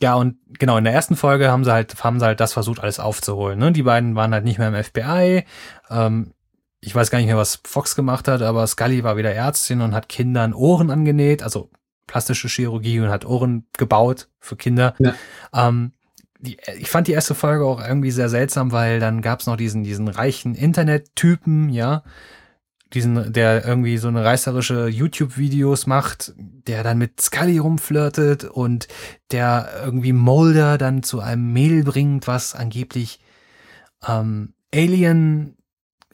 ja, und genau, in der ersten Folge haben sie halt, haben sie halt das versucht, alles aufzuholen. Ne? Die beiden waren halt nicht mehr im FBI. Ähm, ich weiß gar nicht mehr, was Fox gemacht hat, aber Scully war wieder Ärztin und hat Kindern Ohren angenäht, also plastische Chirurgie und hat Ohren gebaut für Kinder. Ja. Ähm, die, ich fand die erste Folge auch irgendwie sehr seltsam, weil dann gab es noch diesen, diesen reichen Internet-Typen, ja, diesen, der irgendwie so eine reißerische YouTube-Videos macht, der dann mit Scully rumflirtet und der irgendwie Mulder dann zu einem Mädel bringt, was angeblich ähm, Alien,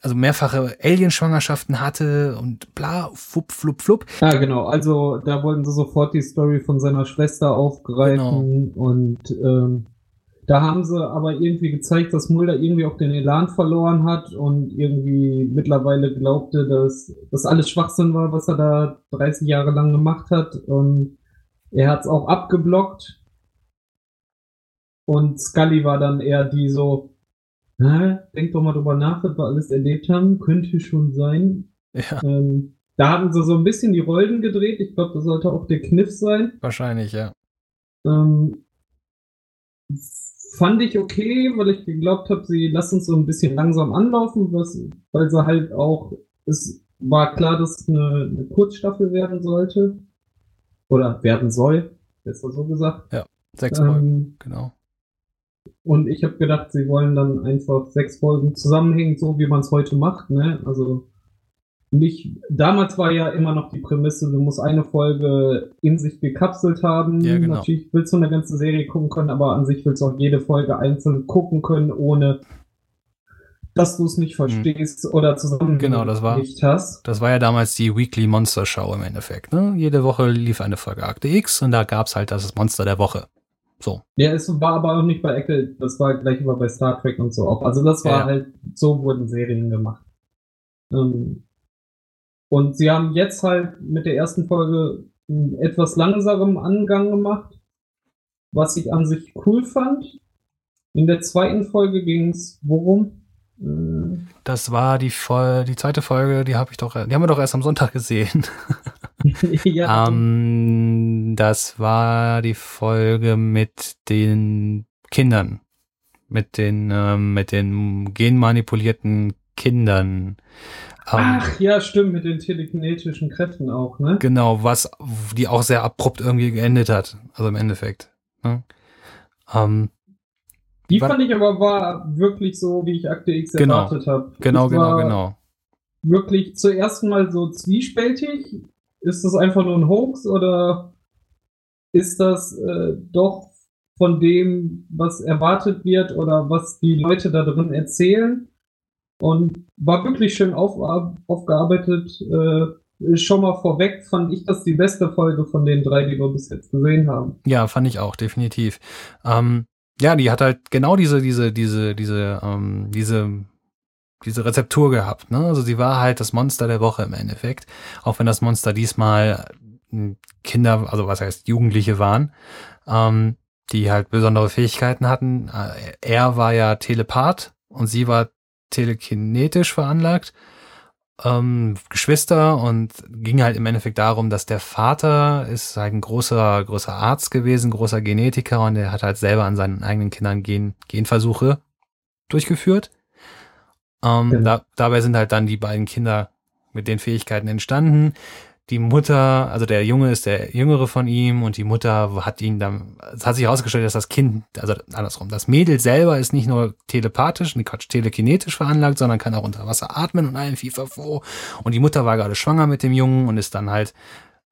also mehrfache Alien-Schwangerschaften hatte und bla, flup, flup, flup. Ja, genau. Also da wollten sie sofort die Story von seiner Schwester aufgreifen genau. und ähm, da haben sie aber irgendwie gezeigt, dass Mulder irgendwie auch den Elan verloren hat und irgendwie mittlerweile glaubte, dass das alles Schwachsinn war, was er da 30 Jahre lang gemacht hat. Und er hat es auch abgeblockt. Und Scully war dann eher die so, Hä? denk doch mal drüber nach, was wir alles erlebt haben. Könnte schon sein. Ja. Ähm, da haben sie so ein bisschen die Rollen gedreht. Ich glaube, das sollte auch der Kniff sein. Wahrscheinlich, ja. Ähm, fand ich okay, weil ich geglaubt habe, sie lassen uns so ein bisschen langsam anlaufen, was, weil sie halt auch, es war klar, dass es eine, eine Kurzstaffel werden sollte. Oder werden soll, besser so gesagt. Ja, sechs ähm, Folgen, genau. Und ich habe gedacht, sie wollen dann einfach sechs Folgen zusammenhängen, so wie man es heute macht, ne? Also nicht, damals war ja immer noch die Prämisse, du musst eine Folge in sich gekapselt haben. Ja, genau. Natürlich willst du eine ganze Serie gucken können, aber an sich willst du auch jede Folge einzeln gucken können, ohne dass du es nicht hm. verstehst mhm. oder zusammen genau, das war, nicht hast. Das war ja damals die Weekly Monster Show im Endeffekt. Ne? Jede Woche lief eine Folge Akte X und da gab es halt das Monster der Woche. So. Ja, es war aber auch nicht bei Ecke, das war gleich immer bei Star Trek und so auch. Also das war ja. halt, so wurden Serien gemacht. Ähm, und sie haben jetzt halt mit der ersten Folge einen etwas langsamen Angang gemacht, was ich an sich cool fand. In der zweiten Folge ging es worum? Das war die, Vol die zweite Folge, die habe ich doch, die haben wir doch erst am Sonntag gesehen. ja. ähm, das war die Folge mit den Kindern, mit den ähm, mit den genmanipulierten Kindern. Ähm, Ach ja, stimmt, mit den telekinetischen Kräften auch, ne? Genau, was die auch sehr abrupt irgendwie geendet hat, also im Endeffekt. Ne? Ähm, die fand ich aber war wirklich so, wie ich Akte X genau, erwartet habe. Genau, genau, genau. Wirklich zuerst mal so zwiespältig. Ist das einfach nur ein Hoax oder ist das äh, doch von dem, was erwartet wird oder was die Leute da drin erzählen? und war wirklich schön auf, aufgearbeitet. Äh, schon mal vorweg fand ich das die beste Folge von den drei, die wir bis jetzt gesehen haben. Ja, fand ich auch, definitiv. Ähm, ja, die hat halt genau diese, diese, diese, diese, ähm, diese, diese Rezeptur gehabt. Ne? Also sie war halt das Monster der Woche im Endeffekt, auch wenn das Monster diesmal hm, Kinder, also was heißt Jugendliche waren, ähm, die halt besondere Fähigkeiten hatten. Äh, er war ja Telepath und sie war telekinetisch veranlagt. Ähm, Geschwister und ging halt im Endeffekt darum, dass der Vater ist halt ein großer, großer Arzt gewesen, großer Genetiker und er hat halt selber an seinen eigenen Kindern Gen, Genversuche durchgeführt. Ähm, genau. da, dabei sind halt dann die beiden Kinder mit den Fähigkeiten entstanden die Mutter, also der Junge ist der Jüngere von ihm und die Mutter hat ihn dann, es hat sich herausgestellt, dass das Kind, also andersrum, das Mädel selber ist nicht nur telepathisch, nicht Quatsch, telekinetisch veranlagt, sondern kann auch unter Wasser atmen und allen Fieferfroh. Und die Mutter war gerade schwanger mit dem Jungen und ist dann halt,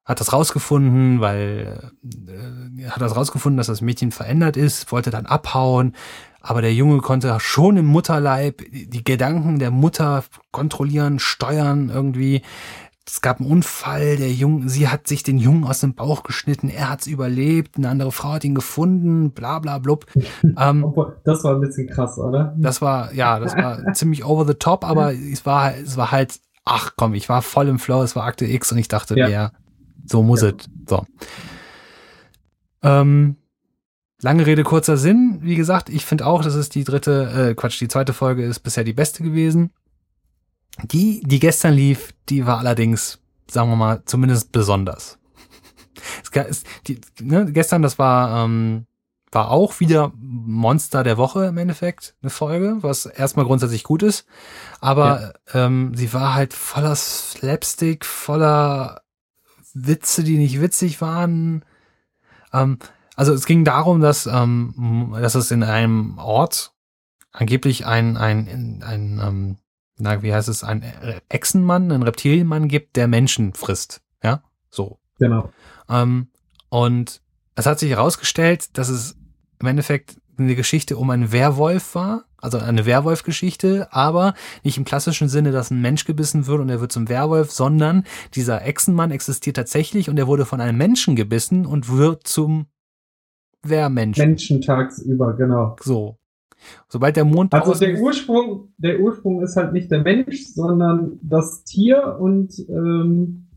hat das rausgefunden, weil, äh, hat das rausgefunden, dass das Mädchen verändert ist, wollte dann abhauen, aber der Junge konnte schon im Mutterleib die Gedanken der Mutter kontrollieren, steuern irgendwie es gab einen Unfall, der Junge, sie hat sich den Jungen aus dem Bauch geschnitten, er hat's überlebt, eine andere Frau hat ihn gefunden, bla bla blub. Ähm, das war ein bisschen krass, oder? Das war, ja, das war ziemlich over the top, aber es war, es war halt, ach komm, ich war voll im Flow, es war Akte X und ich dachte, ja, ja so muss ja. es. So. Ähm, lange Rede, kurzer Sinn. Wie gesagt, ich finde auch, dass es die dritte, äh, Quatsch, die zweite Folge ist bisher die beste gewesen. Die, die gestern lief, die war allerdings, sagen wir mal, zumindest besonders. Es, die, ne, gestern, das war, ähm, war auch wieder Monster der Woche im Endeffekt, eine Folge, was erstmal grundsätzlich gut ist. Aber ja. ähm, sie war halt voller Slapstick, voller Witze, die nicht witzig waren. Ähm, also es ging darum, dass, ähm, dass es in einem Ort angeblich ein, ein, ein, ein ähm, na, wie heißt es, ein Echsenmann, ein Reptilienmann gibt, der Menschen frisst. Ja, so. Genau. Ähm, und es hat sich herausgestellt, dass es im Endeffekt eine Geschichte um einen Werwolf war, also eine Werwolf-Geschichte, aber nicht im klassischen Sinne, dass ein Mensch gebissen wird und er wird zum Werwolf, sondern dieser Echsenmann existiert tatsächlich und er wurde von einem Menschen gebissen und wird zum Wehrmensch. Menschen tagsüber, genau. So. Sobald der Mond Also der Ursprung, der Ursprung ist halt nicht der Mensch, sondern das Tier und ähm,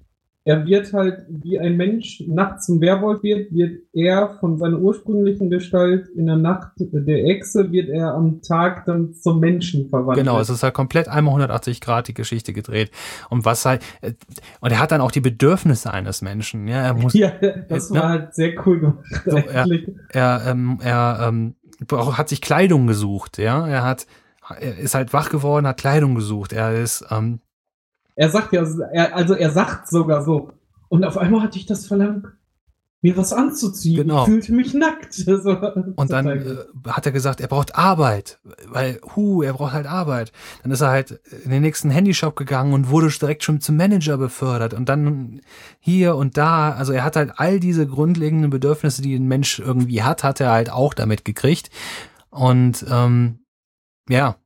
er wird halt, wie ein Mensch nachts zum Werwolf wird, wird er von seiner ursprünglichen Gestalt in der Nacht der Echse, wird er am Tag dann zum Menschen verwandelt. Genau, es ist halt komplett einmal 180 Grad die Geschichte gedreht. Und was halt, und er hat dann auch die Bedürfnisse eines Menschen. Ja, er muss, ja das war ne? halt sehr cool gemacht. So, er, er, ähm, er ähm, hat sich Kleidung gesucht, ja. Er hat, er ist halt wach geworden, hat Kleidung gesucht. Er ist, ähm, Er sagt ja, er, also er sagt sogar so. Und auf einmal hatte ich das Verlangen, mir was anzuziehen. Genau. Ich fühlte mich nackt. Und dann äh, hat er gesagt, er braucht Arbeit, weil, hu, er braucht halt Arbeit. Dann ist er halt in den nächsten Handyshop gegangen und wurde direkt schon zum Manager befördert und dann hier und da. Also er hat halt all diese grundlegenden Bedürfnisse, die ein Mensch irgendwie hat, hat er halt auch damit gekriegt. Und ähm, ja,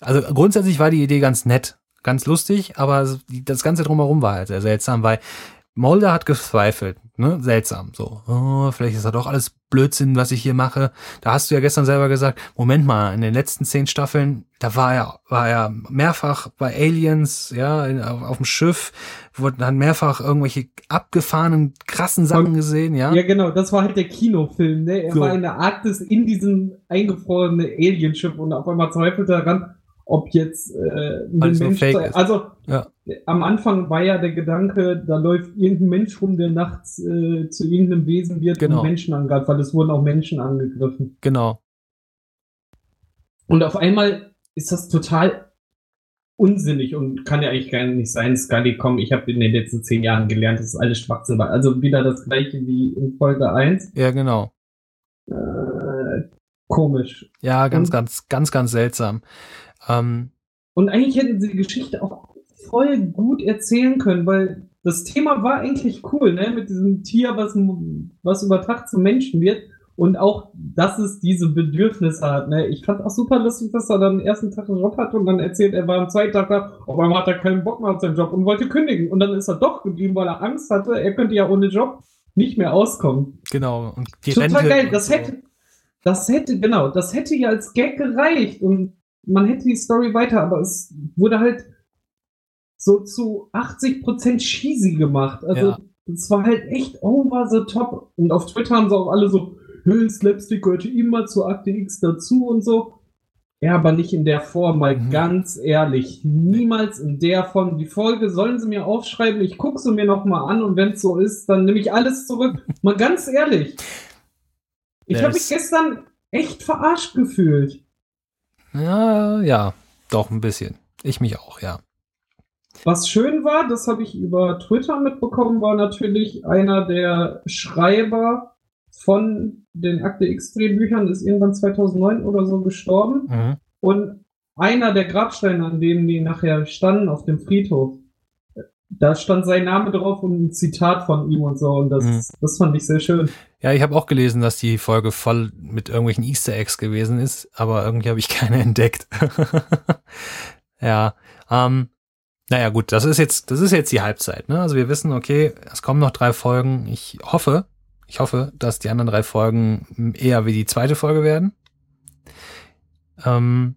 also grundsätzlich war die Idee ganz nett, ganz lustig, aber das Ganze drumherum war halt sehr seltsam, weil Mulder hat gezweifelt, ne? Seltsam. So, oh, vielleicht ist das doch alles Blödsinn, was ich hier mache. Da hast du ja gestern selber gesagt, Moment mal, in den letzten zehn Staffeln, da war er, war er mehrfach bei Aliens, ja, auf, auf dem Schiff, wurde dann mehrfach irgendwelche abgefahrenen, krassen Sachen gesehen, ja. Ja, genau, das war halt der Kinofilm, ne? Er so. war in der Arktis in diesem eingefrorenen Alienschiff und auf einmal zweifelt er daran, ob jetzt äh, ein Alles Mensch. Also ja. am Anfang war ja der Gedanke, da läuft irgendein Mensch rum, der nachts äh, zu irgendeinem Wesen wird genau. und Menschen angreift, weil es wurden auch Menschen angegriffen. Genau. Und auf einmal ist das total unsinnig und kann ja eigentlich gar nicht sein. Scully, komm, ich habe in den letzten zehn Jahren gelernt, das ist alles Schwachsinn. Also wieder das gleiche wie in Folge 1. Ja, genau. Äh, komisch. Ja, ganz, und, ganz, ganz, ganz seltsam. Ähm, und eigentlich hätten sie die Geschichte auch voll gut erzählen können, weil das Thema war eigentlich cool, ne? Mit diesem Tier, was, was über Tag zum Menschen wird. Und auch, dass es diese Bedürfnisse hat. Ne? Ich fand auch super lustig, dass er dann den ersten Tag einen Job hatte und dann erzählt, er war am zweiten Tag da, auf einmal hat er keinen Bock mehr auf seinen Job und wollte kündigen. Und dann ist er doch geblieben, weil er Angst hatte, er könnte ja ohne Job nicht mehr auskommen. Genau. Und die Total Rente geil. Das hätte, das hätte, genau, das hätte ja als Gag gereicht und man hätte die Story weiter, aber es wurde halt so zu 80% cheesy gemacht. Also, es ja. war halt echt over the top. Und auf Twitter haben sie auch alle so, Slapstick gehörte immer zu Akte X dazu und so. Ja, aber nicht in der Form, mal mhm. ganz ehrlich. Niemals in der Form. Die Folge sollen sie mir aufschreiben, ich gucke sie mir nochmal an und wenn es so ist, dann nehme ich alles zurück. mal ganz ehrlich. Ich habe mich gestern echt verarscht gefühlt. Ja, ja, doch ein bisschen. Ich mich auch, ja. Was schön war, das habe ich über Twitter mitbekommen, war natürlich einer der Schreiber von den Akte X-Drehbüchern, ist irgendwann 2009 oder so gestorben. Mhm. Und einer der Grabsteine, an denen die nachher standen auf dem Friedhof, da stand sein Name drauf und ein Zitat von ihm und so. Und das, mhm. das fand ich sehr schön. Ja, ich habe auch gelesen, dass die Folge voll mit irgendwelchen Easter Eggs gewesen ist, aber irgendwie habe ich keine entdeckt. ja, ähm, naja, gut, das ist jetzt, das ist jetzt die Halbzeit. Ne? Also wir wissen, okay, es kommen noch drei Folgen. Ich hoffe, ich hoffe, dass die anderen drei Folgen eher wie die zweite Folge werden. Ähm,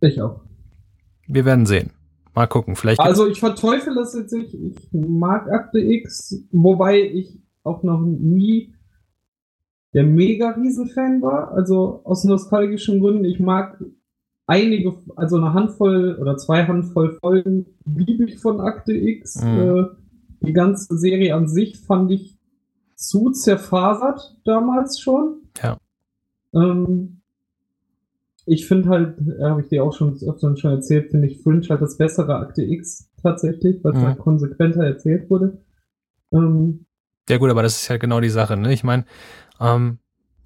ich auch. Wir werden sehen. Mal gucken. Vielleicht. Also ich verteufel das jetzt nicht. Ich mag Akte X, wobei ich auch noch nie der mega Riesen-Fan war. Also aus nostalgischen Gründen. Ich mag einige, also eine Handvoll oder zwei Handvoll Folgen liebe ich von Akte X. Mhm. Äh, die ganze Serie an sich fand ich zu zerfasert damals schon. Ja. Ähm, ich finde halt, äh, habe ich dir auch schon öfter schon erzählt, finde ich Fringe halt das bessere Akte X tatsächlich, weil es mhm. halt konsequenter erzählt wurde. Ähm, ja gut, aber das ist ja genau die Sache, ne? Ich meine, ähm,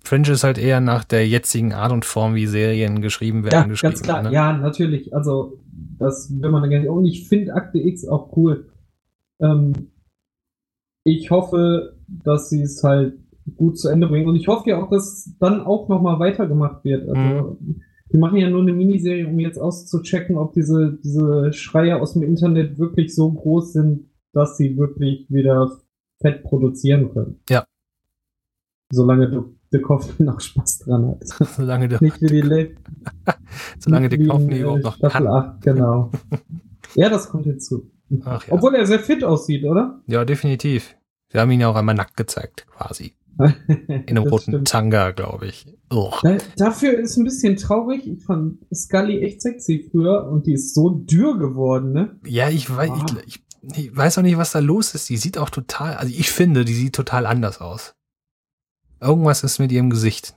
Fringe ist halt eher nach der jetzigen Art und Form, wie Serien geschrieben werden, ja, geschrieben. Ganz klar, ne? ja, natürlich. Also, das will man dann gerne. Und ich finde Akte X auch cool. Ähm, ich hoffe, dass sie es halt gut zu Ende bringen. Und ich hoffe ja auch, dass dann auch nochmal weitergemacht wird. Also, mhm. die machen ja nur eine Miniserie, um jetzt auszuchecken, ob diese, diese Schreie aus dem Internet wirklich so groß sind, dass sie wirklich wieder Fett produzieren können. Ja. Solange du der Kopf noch Spaß dran hat. Solange der nicht wie die Le Solange der Kopf überhaupt noch Staffel kann. 8, genau. ja, das kommt hinzu. Ach, ja. Obwohl er sehr fit aussieht, oder? Ja, definitiv. Wir haben ihn ja auch einmal nackt gezeigt, quasi. In einem roten stimmt. Tanga, glaube ich. Da, dafür ist ein bisschen traurig. Ich fand Scully echt sexy früher und die ist so dürr geworden, ne? Ja, ich weiß, ah. ich, ich, weiß auch nicht, was da los ist. Die sieht auch total, also ich finde, die sieht total anders aus. Irgendwas ist mit ihrem Gesicht.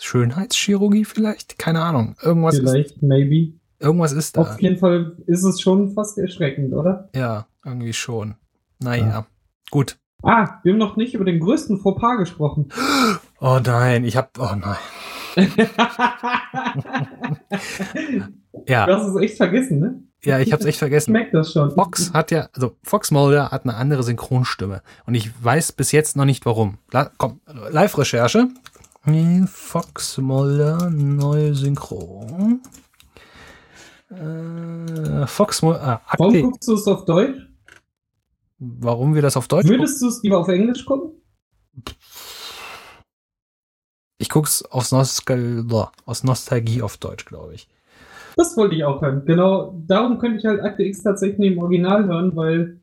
Schönheitschirurgie vielleicht? Keine Ahnung. Irgendwas vielleicht, ist, maybe. Irgendwas ist da. Auf jeden Fall ist es schon fast erschreckend, oder? Ja, irgendwie schon. Naja, ja. gut. Ah, wir haben noch nicht über den größten Fauxpas gesprochen. Oh nein, ich hab, oh nein. ja. Du hast es echt vergessen, ne? Ja, ich hab's echt vergessen. Ich merke das schon. Fox hat ja, also Fox Mulder hat eine andere Synchronstimme. Und ich weiß bis jetzt noch nicht warum. La komm, Live-Recherche. Fox Mulder, neue Synchron. Äh, Fox Mulder. Ah, warum guckst du es auf Deutsch? Warum wir das auf Deutsch Würdest du es lieber auf Englisch gucken? Ich guck's aus, Nostal aus Nostalgie auf Deutsch, glaube ich. Das wollte ich auch hören. Genau, darum könnte ich halt Akte X tatsächlich im Original hören, weil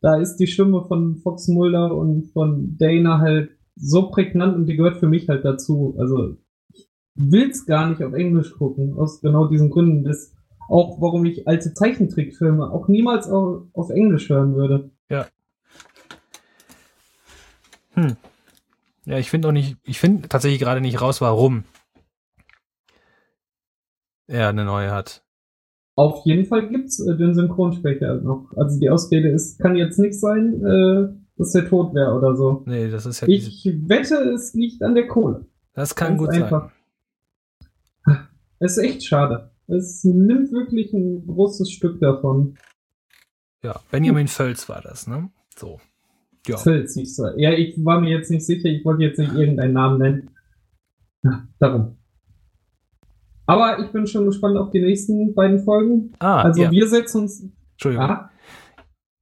da ist die Stimme von Fox Mulder und von Dana halt so prägnant und die gehört für mich halt dazu. Also ich will's gar nicht auf Englisch gucken, aus genau diesen Gründen. Das auch, warum ich alte Zeichentrickfilme auch niemals auf, auf Englisch hören würde. Ja. Hm. Ja, ich finde auch nicht, ich finde tatsächlich gerade nicht raus, warum er eine neue hat. Auf jeden Fall gibt's äh, den Synchronsprecher noch. Also die Ausrede ist, kann jetzt nicht sein, äh, dass er tot wäre oder so. Nee, das ist ja Ich wette, es liegt an der Kohle. Das kann Ganz gut einfach. sein. Es ist echt schade. Es nimmt wirklich ein großes Stück davon. Ja, Benjamin Völz war das, ne? So. Ja. Fels hieß er. Ja, ich war mir jetzt nicht sicher, ich wollte jetzt nicht irgendeinen Namen nennen. Ja, darum. Aber ich bin schon gespannt auf die nächsten beiden Folgen. Ah, also ja. wir setzen uns. Entschuldigung. Ah,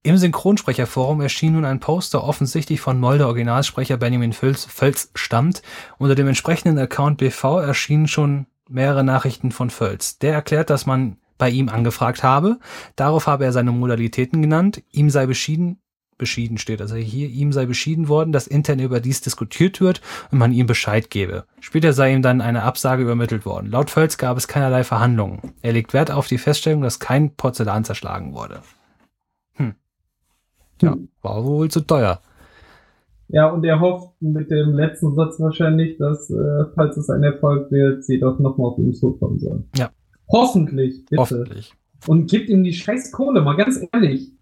im Synchronsprecherforum erschien nun ein Poster, offensichtlich von Molde Originalsprecher Benjamin Völz, Völz stammt. Unter dem entsprechenden Account BV erschienen schon mehrere Nachrichten von Völz. Der erklärt, dass man bei ihm angefragt habe. Darauf habe er seine Modalitäten genannt. Ihm sei beschieden, beschieden steht also hier, ihm sei beschieden worden, dass intern über dies diskutiert wird und man ihm Bescheid gebe. Später sei ihm dann eine Absage übermittelt worden. Laut Völz gab es keinerlei Verhandlungen. Er legt Wert auf die Feststellung, dass kein Porzellan zerschlagen wurde. Ja, hm. war wohl zu teuer. Ja, und er hofft mit dem letzten Satz wahrscheinlich, dass, äh, falls es ein Erfolg wird, sie doch nochmal auf ihn zukommen sollen. Ja. Hoffentlich, bitte. Hoffentlich. Und gibt ihm die scheiß Kohle, mal ganz ehrlich.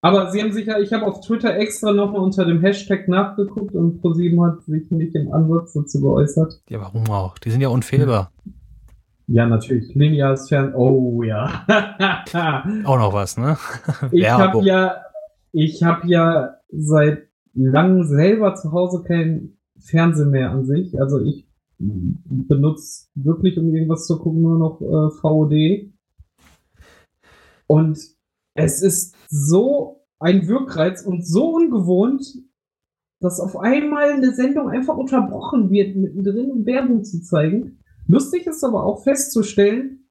Aber sie haben sicher, ich habe auf Twitter extra nochmal unter dem Hashtag nachgeguckt und ProSieben hat sich nicht im Ansatz dazu geäußert. Ja, warum auch? Die sind ja unfehlbar. Ja, natürlich. Lineares Fernsehen. Oh ja. Auch noch was, ne? ich habe ja, ich habe ja seit langem selber zu Hause kein Fernsehen mehr an sich. Also ich benutze wirklich, um irgendwas zu gucken, nur noch äh, VOD. Und es ist so ein Wirkreiz und so ungewohnt, dass auf einmal eine Sendung einfach unterbrochen wird, mittendrin um Werbung zu zeigen. Lustig ist aber auch festzustellen,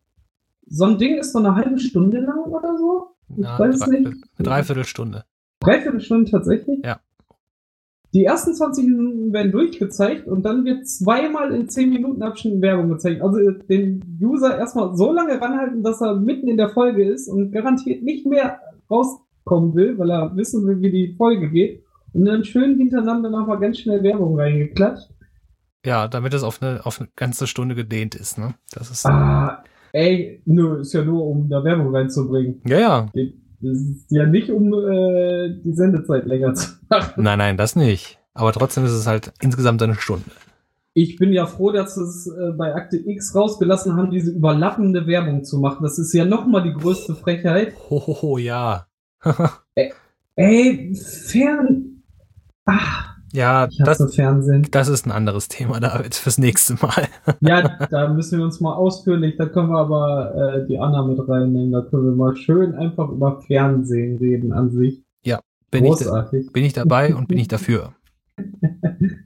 so ein Ding ist so eine halbe Stunde lang oder so. Ich ja, weiß drei, nicht. Eine Dreiviertelstunde. Dreiviertelstunde tatsächlich? Ja. Die ersten 20 Minuten werden durchgezeigt und dann wird zweimal in 10 Minuten Abschnitten Werbung gezeigt. Also den User erstmal so lange ranhalten, dass er mitten in der Folge ist und garantiert nicht mehr rauskommen will, weil er wissen will, wie die Folge geht. Und dann schön hintereinander nochmal ganz schnell Werbung reingeklatscht. Ja, damit es auf eine, auf eine ganze Stunde gedehnt ist, ne? Das ist. Ah, ey, nö, ist ja nur, um da Werbung reinzubringen. Ja, ja. Das ist ja nicht, um äh, die Sendezeit länger zu machen. Nein, nein, das nicht. Aber trotzdem ist es halt insgesamt eine Stunde. Ich bin ja froh, dass es äh, bei Akte X rausgelassen haben, diese überlappende Werbung zu machen. Das ist ja nochmal die größte Frechheit. Hohoho, ja. ey, ey, fern. Ach, ja, das, Fernsehen. das ist ein anderes Thema, David, fürs nächste Mal. ja, da müssen wir uns mal ausführlich, da können wir aber äh, die Anna mit reinnehmen, da können wir mal schön einfach über Fernsehen reden an sich. Ja, bin, Großartig. ich, bin ich dabei und bin ich dafür.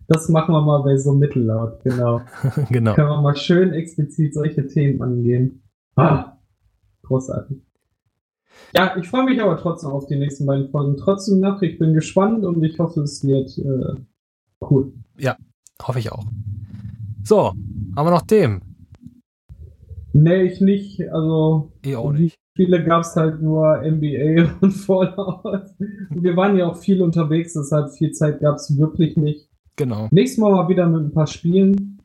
Das machen wir mal bei so mittellaut, genau. genau. Können wir mal schön explizit solche Themen angehen. Ah, großartig. Ja, ich freue mich aber trotzdem auf die nächsten beiden Folgen. Trotzdem nach, ich bin gespannt und ich hoffe, es wird äh, cool. Ja, hoffe ich auch. So, haben wir noch Themen? Nee, ich nicht. Also, ich auch nicht. Viele gab es halt nur NBA und Fallout. Wir waren ja auch viel unterwegs, deshalb viel Zeit gab es wirklich nicht. Genau. Nächstes Mal mal wieder mit ein paar Spielen.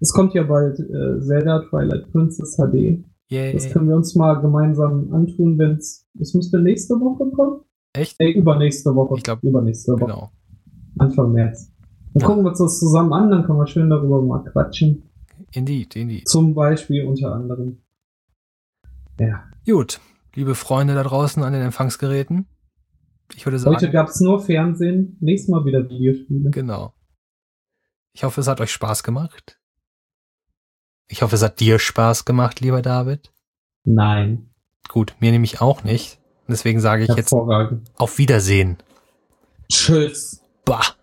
Es kommt ja bald äh, Zelda Twilight Princess HD. Yay. Das können wir uns mal gemeinsam antun, wenn es. Es müsste nächste Woche kommen. Echt? Äh, übernächste Woche. Ich glaube, übernächste Woche. Genau. Anfang März. Dann ja. gucken wir uns das zusammen an, dann können wir schön darüber mal quatschen. Indeed, indeed. Zum Beispiel unter anderem. Ja. Gut, liebe Freunde da draußen an den Empfangsgeräten. Ich würde sagen. Heute gab es nur Fernsehen, nächstes Mal wieder Videospiele. Genau. Ich hoffe, es hat euch Spaß gemacht. Ich hoffe, es hat dir Spaß gemacht, lieber David. Nein. Gut, mir nämlich auch nicht. Deswegen sage ich jetzt auf Wiedersehen. Tschüss. Bah.